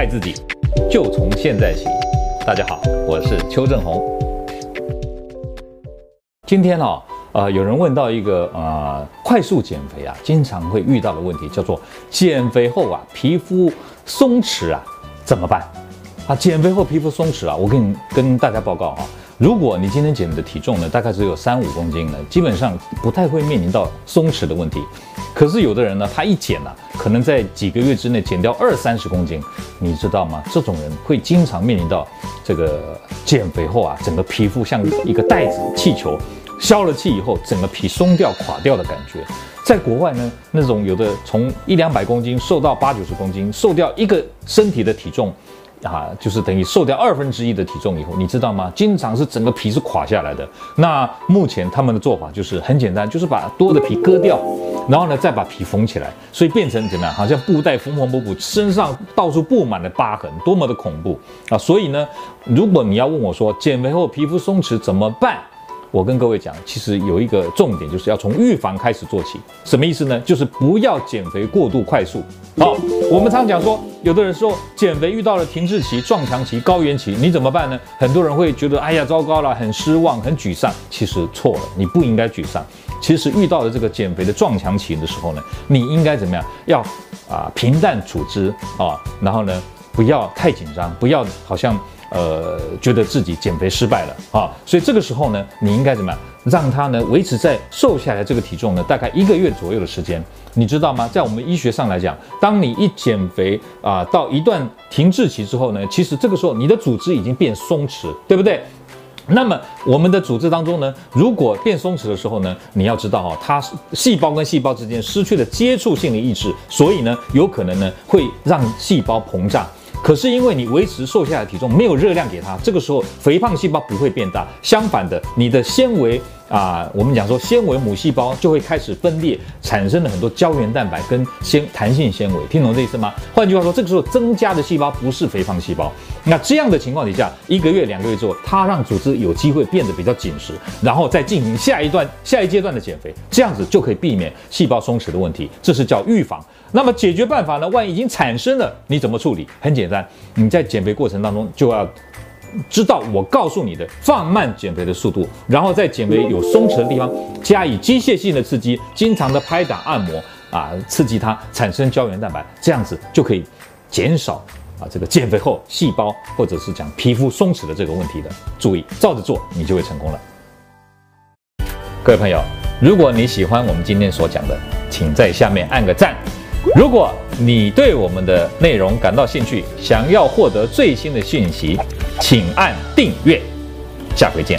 爱自己，就从现在起。大家好，我是邱正红。今天呢，呃，有人问到一个呃，快速减肥啊，经常会遇到的问题，叫做减肥后啊，皮肤松弛啊，怎么办？啊，减肥后皮肤松弛啊，我跟你跟大家报告、啊。如果你今天减的体重呢，大概只有三五公斤呢，基本上不太会面临到松弛的问题。可是有的人呢，他一减呢，可能在几个月之内减掉二三十公斤，你知道吗？这种人会经常面临到这个减肥后啊，整个皮肤像一个袋子气球，消了气以后，整个皮松掉垮掉的感觉。在国外呢，那种有的从一两百公斤瘦到八九十公斤，瘦掉一个身体的体重。啊，就是等于瘦掉二分之一的体重以后，你知道吗？经常是整个皮是垮下来的。那目前他们的做法就是很简单，就是把多的皮割掉，然后呢再把皮缝起来，所以变成怎么样？好像布袋缝缝补补，身上到处布满了疤痕，多么的恐怖啊！所以呢，如果你要问我说减肥后皮肤松弛怎么办？我跟各位讲，其实有一个重点，就是要从预防开始做起。什么意思呢？就是不要减肥过度快速。好，我们常讲说，有的人说减肥遇到了停滞期、撞墙期、高原期，你怎么办呢？很多人会觉得，哎呀，糟糕了，很失望、很沮丧。其实错了，你不应该沮丧。其实遇到了这个减肥的撞墙期的时候呢，你应该怎么样？要啊平淡处之啊，然后呢，不要太紧张，不要好像。呃，觉得自己减肥失败了啊，所以这个时候呢，你应该怎么样？让它呢维持在瘦下来这个体重呢，大概一个月左右的时间，你知道吗？在我们医学上来讲，当你一减肥啊，到一段停滞期之后呢，其实这个时候你的组织已经变松弛，对不对？那么我们的组织当中呢，如果变松弛的时候呢，你要知道哈，它细胞跟细胞之间失去了接触性的抑制，所以呢，有可能呢会让细胞膨胀。可是因为你维持瘦下来的体重，没有热量给它，这个时候肥胖细胞不会变大，相反的，你的纤维。啊，我们讲说纤维母细胞就会开始分裂，产生了很多胶原蛋白跟纤弹性纤维，听懂这意思吗？换句话说，这个时候增加的细胞不是肥胖细胞。那这样的情况底下，一个月、两个月之后，它让组织有机会变得比较紧实，然后再进行下一段、下一阶段的减肥，这样子就可以避免细胞松弛的问题。这是叫预防。那么解决办法呢？万一已经产生了，你怎么处理？很简单，你在减肥过程当中就要。知道我告诉你的，放慢减肥的速度，然后在减肥有松弛的地方加以机械性的刺激，经常的拍打按摩啊，刺激它产生胶原蛋白，这样子就可以减少啊这个减肥后细胞或者是讲皮肤松弛的这个问题的。注意，照着做，你就会成功了。各位朋友，如果你喜欢我们今天所讲的，请在下面按个赞。如果你对我们的内容感到兴趣，想要获得最新的讯息。请按订阅，下回见。